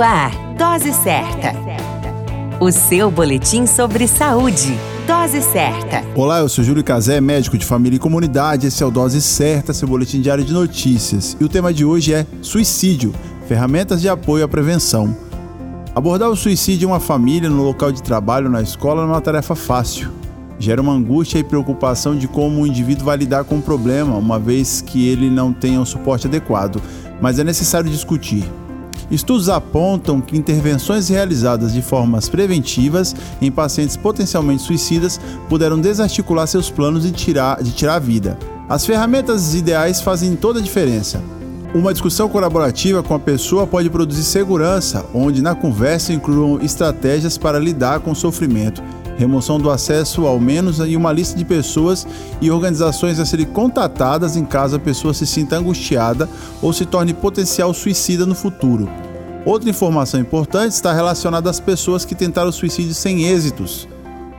Ar, Dose Certa. O seu boletim sobre saúde. Dose Certa. Olá, eu sou Júlio Cazé, médico de família e comunidade. Esse é o Dose Certa, seu boletim diário de notícias. E o tema de hoje é suicídio, ferramentas de apoio à prevenção. Abordar o suicídio em uma família, no local de trabalho, na escola, não é uma tarefa fácil. Gera uma angústia e preocupação de como o indivíduo vai lidar com o problema, uma vez que ele não tenha um suporte adequado, mas é necessário discutir. Estudos apontam que intervenções realizadas de formas preventivas em pacientes potencialmente suicidas puderam desarticular seus planos de tirar, de tirar a vida. As ferramentas ideais fazem toda a diferença. Uma discussão colaborativa com a pessoa pode produzir segurança, onde na conversa incluam estratégias para lidar com o sofrimento, remoção do acesso ao menos e uma lista de pessoas e organizações a serem contatadas em caso a pessoa se sinta angustiada ou se torne potencial suicida no futuro. Outra informação importante está relacionada às pessoas que tentaram suicídio sem êxitos.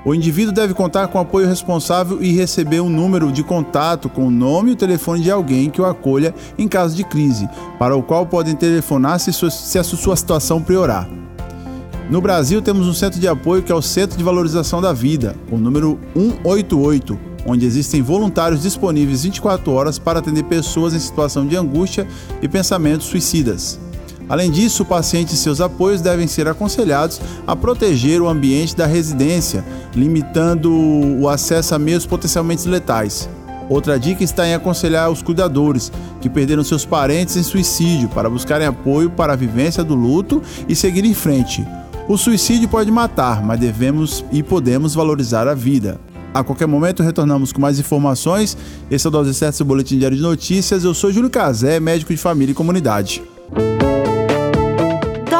O indivíduo deve contar com apoio responsável e receber um número de contato com o nome e o telefone de alguém que o acolha em caso de crise, para o qual podem telefonar se, a sua situação piorar. No Brasil, temos um centro de apoio que é o Centro de Valorização da Vida, o número 188, onde existem voluntários disponíveis 24 horas para atender pessoas em situação de angústia e pensamentos suicidas. Além disso, o paciente e seus apoios devem ser aconselhados a proteger o ambiente da residência, limitando o acesso a meios potencialmente letais. Outra dica está em aconselhar os cuidadores que perderam seus parentes em suicídio para buscarem apoio para a vivência do luto e seguir em frente. O suicídio pode matar, mas devemos e podemos valorizar a vida. A qualquer momento retornamos com mais informações. Esse é o Dose Certa, seu boletim diário de notícias. Eu sou Júlio Cazé, médico de família e comunidade.